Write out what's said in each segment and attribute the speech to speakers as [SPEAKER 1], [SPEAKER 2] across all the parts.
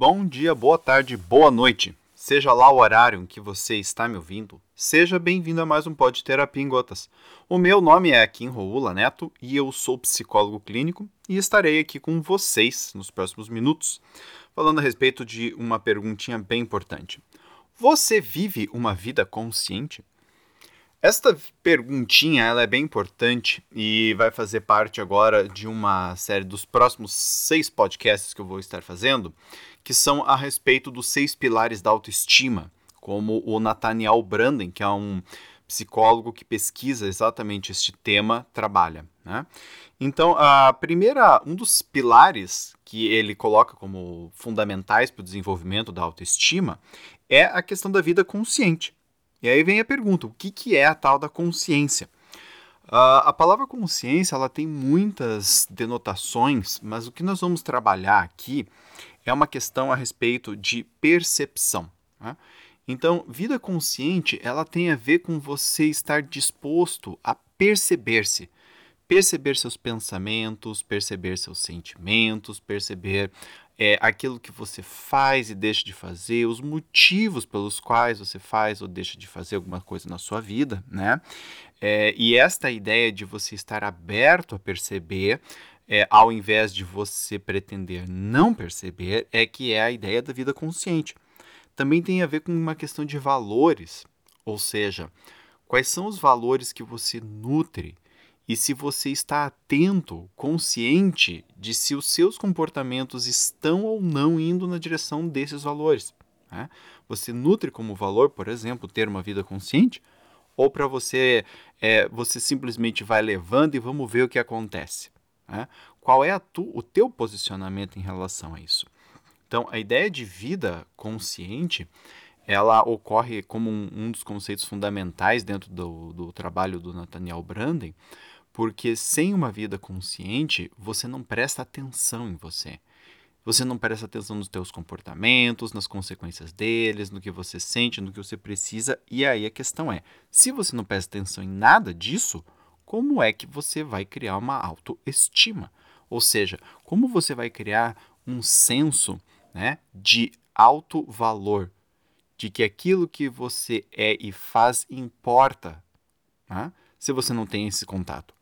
[SPEAKER 1] Bom dia, boa tarde, boa noite. Seja lá o horário em que você está me ouvindo, seja bem-vindo a mais um Pod Terapia em Gotas. O meu nome é Kim Roula Neto e eu sou psicólogo clínico e estarei aqui com vocês nos próximos minutos, falando a respeito de uma perguntinha bem importante. Você vive uma vida consciente? Esta perguntinha ela é bem importante e vai fazer parte agora de uma série dos próximos seis podcasts que eu vou estar fazendo, que são a respeito dos seis pilares da autoestima, como o Nathaniel Branden, que é um psicólogo que pesquisa exatamente este tema, trabalha. Né? Então, a primeira, um dos pilares que ele coloca como fundamentais para o desenvolvimento da autoestima é a questão da vida consciente. E aí vem a pergunta: o que, que é a tal da consciência? Uh, a palavra consciência ela tem muitas denotações, mas o que nós vamos trabalhar aqui é uma questão a respeito de percepção. Né? Então, vida consciente ela tem a ver com você estar disposto a perceber-se, perceber seus pensamentos, perceber seus sentimentos, perceber é, aquilo que você faz e deixa de fazer, os motivos pelos quais você faz ou deixa de fazer alguma coisa na sua vida, né? É, e esta ideia de você estar aberto a perceber, é, ao invés de você pretender não perceber, é que é a ideia da vida consciente. Também tem a ver com uma questão de valores, ou seja, quais são os valores que você nutre e se você está atento, consciente de se os seus comportamentos estão ou não indo na direção desses valores. Né? Você nutre como valor, por exemplo, ter uma vida consciente? Ou para você, é, você simplesmente vai levando e vamos ver o que acontece? Né? Qual é tu, o teu posicionamento em relação a isso? Então, a ideia de vida consciente ela ocorre como um, um dos conceitos fundamentais dentro do, do trabalho do Nathaniel Branden, porque sem uma vida consciente, você não presta atenção em você. Você não presta atenção nos teus comportamentos, nas consequências deles, no que você sente, no que você precisa. E aí a questão é: se você não presta atenção em nada disso, como é que você vai criar uma autoestima? Ou seja, como você vai criar um senso né, de alto valor, de que aquilo que você é e faz importa, né, se você não tem esse contato?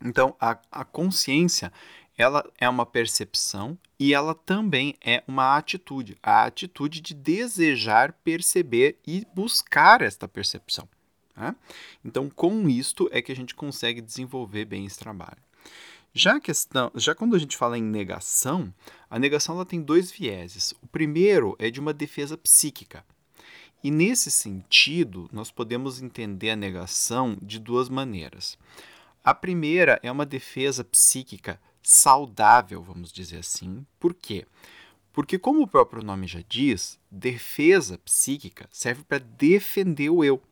[SPEAKER 1] Então, a, a consciência ela é uma percepção e ela também é uma atitude, a atitude de desejar perceber e buscar esta percepção. Né? Então, com isto é que a gente consegue desenvolver bem esse trabalho. Já, questão, já quando a gente fala em negação, a negação ela tem dois vieses. O primeiro é de uma defesa psíquica. E nesse sentido, nós podemos entender a negação de duas maneiras. A primeira é uma defesa psíquica saudável, vamos dizer assim. Por quê? Porque, como o próprio nome já diz, defesa psíquica serve para defender o eu.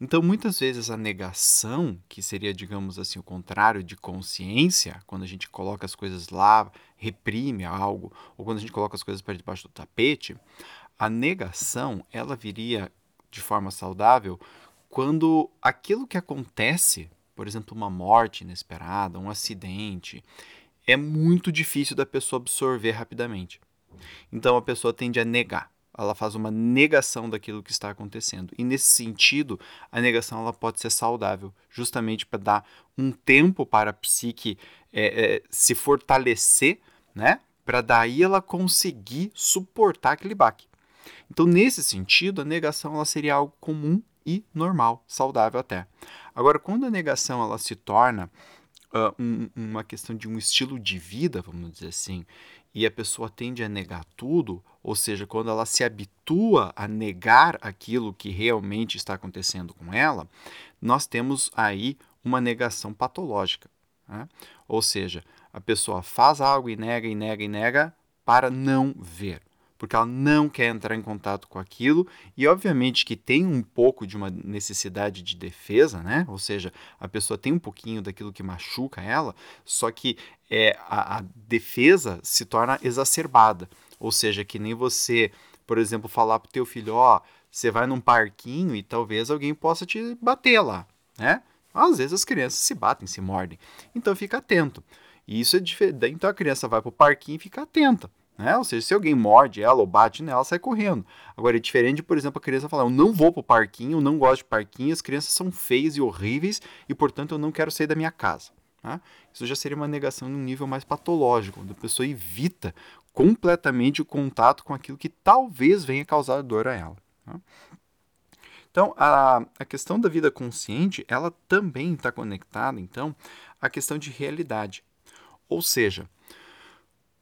[SPEAKER 1] Então, muitas vezes a negação, que seria, digamos assim, o contrário de consciência, quando a gente coloca as coisas lá, reprime algo, ou quando a gente coloca as coisas para debaixo do tapete, a negação, ela viria de forma saudável quando aquilo que acontece por exemplo, uma morte inesperada, um acidente, é muito difícil da pessoa absorver rapidamente. Então a pessoa tende a negar. Ela faz uma negação daquilo que está acontecendo. E nesse sentido, a negação ela pode ser saudável, justamente para dar um tempo para a psique é, é, se fortalecer, né? Para daí ela conseguir suportar aquele baque. Então, nesse sentido, a negação ela seria algo comum e normal, saudável até. Agora, quando a negação ela se torna uh, um, uma questão de um estilo de vida, vamos dizer assim, e a pessoa tende a negar tudo, ou seja, quando ela se habitua a negar aquilo que realmente está acontecendo com ela, nós temos aí uma negação patológica. Né? Ou seja, a pessoa faz algo e nega, e nega, e nega para não ver porque ela não quer entrar em contato com aquilo e obviamente que tem um pouco de uma necessidade de defesa, né? Ou seja, a pessoa tem um pouquinho daquilo que machuca ela, só que é, a, a defesa se torna exacerbada, ou seja, que nem você, por exemplo, falar pro teu filho, ó, oh, você vai num parquinho e talvez alguém possa te bater lá, né? Às vezes as crianças se batem, se mordem, então fica atento. E isso é diferente. Então a criança vai pro parquinho e fica atenta Né? Ou seja, se alguém morde ela ou bate nela, ela sai correndo. Agora, é diferente, por exemplo, a criança falar: Eu não vou pro parquinho, eu não gosto de parquinho, as crianças são feias e horríveis e, portanto, eu não quero sair da minha casa. Né? Isso já seria uma negação num nível mais patológico, onde a pessoa evita completamente o contato com aquilo que talvez venha causar dor a ela. Né? Então, a, a questão da vida consciente, ela também está conectada, então, à questão de realidade. Ou seja,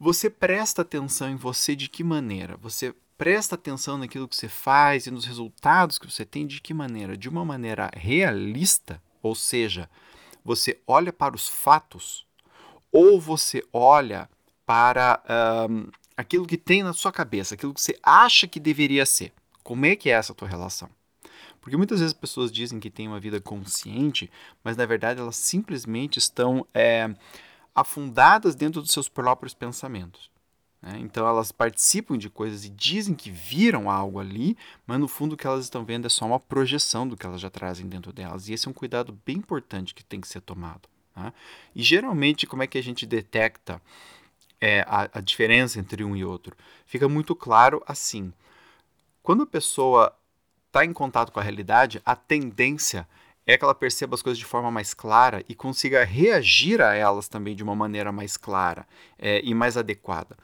[SPEAKER 1] você presta atenção em você de que maneira? Você presta atenção naquilo que você faz e nos resultados que você tem de que maneira? De uma maneira realista, ou seja, você olha para os fatos ou você olha para um, aquilo que tem na sua cabeça, aquilo que você acha que deveria ser. Como é que é essa tua relação? Porque muitas vezes as pessoas dizem que têm uma vida consciente, mas na verdade elas simplesmente estão é, afundadas dentro dos seus próprios pensamentos. Né? Então elas participam de coisas e dizem que viram algo ali, mas no fundo o que elas estão vendo é só uma projeção do que elas já trazem dentro delas. E esse é um cuidado bem importante que tem que ser tomado. Né? E geralmente, como é que a gente detecta é, a, a diferença entre um e outro? Fica muito claro assim. Quando a pessoa está em contato com a realidade, a tendência é que ela perceba as coisas de forma mais clara e consiga reagir a elas também de uma maneira mais clara é, e mais adequada.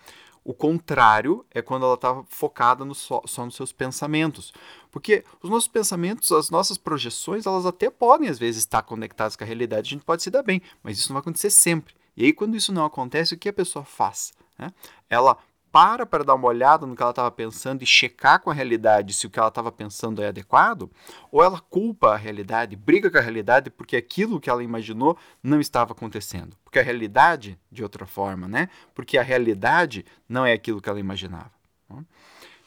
[SPEAKER 1] O contrário é quando ela está focada no só, só, nos seus pensamentos. Porque os nossos pensamentos, as nossas projeções, elas até podem às vezes estar conectadas com a realidade, a gente pode se dar bem, mas isso não vai acontecer sempre. E aí, quando isso não acontece, o que a pessoa faz? Né? Ela para para dar uma olhada no que ela estava pensando e checar com a realidade se o que ela estava pensando é adequado, ou ela culpa a realidade, briga com a realidade porque aquilo que ela imaginou não estava acontecendo. Porque a realidade, de outra forma, né? Porque a realidade não é aquilo que ela imaginava. Né?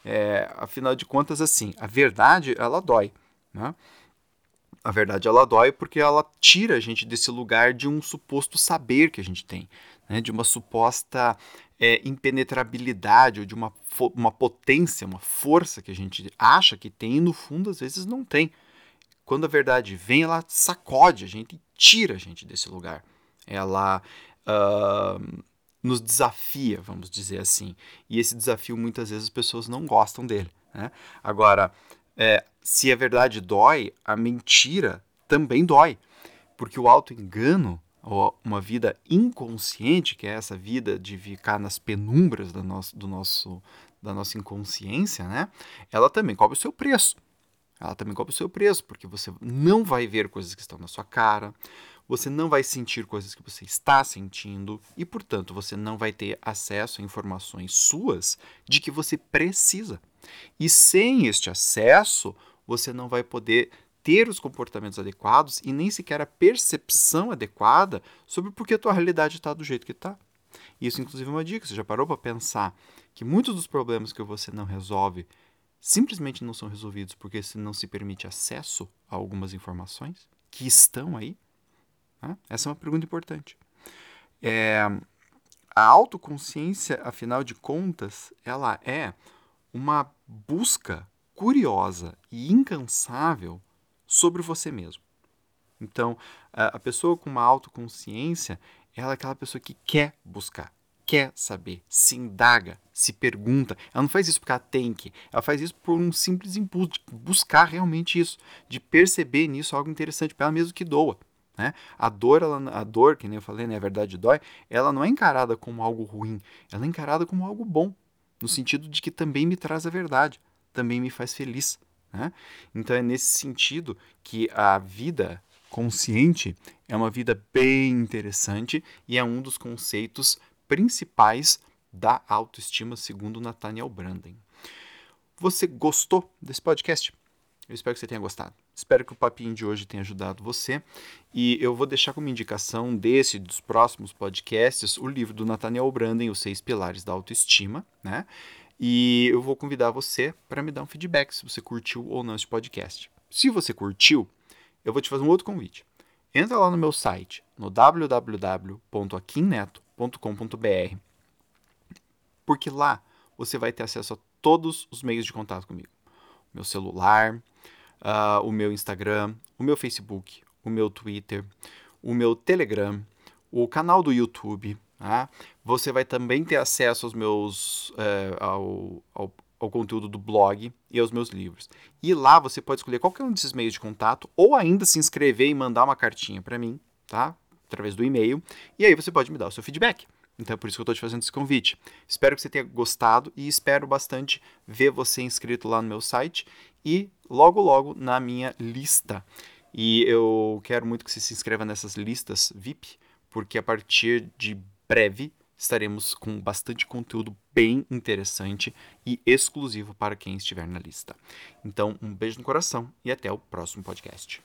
[SPEAKER 1] É, afinal de contas, assim, a verdade, ela dói, né? A verdade, ela dói porque ela tira a gente desse lugar de um suposto saber que a gente tem, né? de uma suposta é, impenetrabilidade ou de uma, uma potência, uma força que a gente acha que tem e no fundo às vezes não tem. Quando a verdade vem, ela sacode a gente e tira a gente desse lugar. Ela uh, nos desafia, vamos dizer assim. E esse desafio muitas vezes as pessoas não gostam dele. Né? Agora, é, se a verdade dói, a mentira também dói. Porque o auto-engano ou uma vida inconsciente, que é essa vida de ficar nas penumbras do nosso, do nosso, da nossa inconsciência, né? Ela também cobra o seu preço. Ela também cobra o seu preço, porque você não vai ver coisas que estão na sua cara, você não vai sentir coisas que você está sentindo e, portanto, você não vai ter acesso a informações suas de que você precisa. E sem este acesso, você não vai poder ter os comportamentos adequados e nem sequer a percepção adequada sobre por que a tua realidade está do jeito que está. Isso, inclusive, é uma dica. Você já parou para pensar que muitos dos problemas que você não resolve simplesmente não são resolvidos porque você não se permite acesso a algumas informações que estão aí? Essa é uma pergunta importante. É, a autoconsciência, afinal de contas, ela é uma busca curiosa e incansável sobre você mesmo. Então, a pessoa com uma autoconsciência, ela é aquela pessoa que quer buscar, quer saber, se indaga, se pergunta. Ela não faz isso porque ela tem que, ela faz isso por um simples impulso de buscar realmente isso, de perceber nisso algo interessante para ela mesmo que doa. Né? A dor, ela, a dor, que nem eu falei, né, a verdade dói, ela não é encarada como algo ruim, ela é encarada como algo bom, no sentido de que também me traz a verdade, também me faz feliz. Né? Então é nesse sentido que a vida consciente é uma vida bem interessante e é um dos conceitos principais da autoestima, segundo Nathaniel Branden. Você gostou desse podcast? Eu espero que você tenha gostado. Espero que o papinho de hoje tenha ajudado você. E eu vou deixar como indicação desse dos próximos podcasts o livro do Nathaniel Branden, Os Seis Pilares da Autoestima, né? E eu vou convidar você para me dar um feedback se você curtiu ou não esse podcast. Se você curtiu, eu vou te fazer um outro convite. Entra lá no meu site, no www.aquinneto.com.br, porque lá você vai ter acesso a todos os meios de contato comigo. O meu celular, uh, o meu Instagram, o meu Facebook, o meu Twitter, o meu Telegram, o canal do YouTube, Tá? Você vai também ter acesso aos meus é, ao, ao, ao, conteúdo do blog e aos meus livros. E lá você pode escolher qualquer um desses meios de contato ou ainda se inscrever e mandar uma cartinha para mim, tá? Através do e-mail. E aí você pode me dar o seu feedback. Então é por isso que eu estou te fazendo esse convite. Espero que você tenha gostado e espero bastante ver você inscrito lá no meu site e logo logo na minha lista. E eu quero muito que você se inscreva nessas listas VIP, porque a partir de breve estaremos com bastante conteúdo bem interessante e exclusivo para quem estiver na lista. Então, um beijo no coração e até o próximo podcast.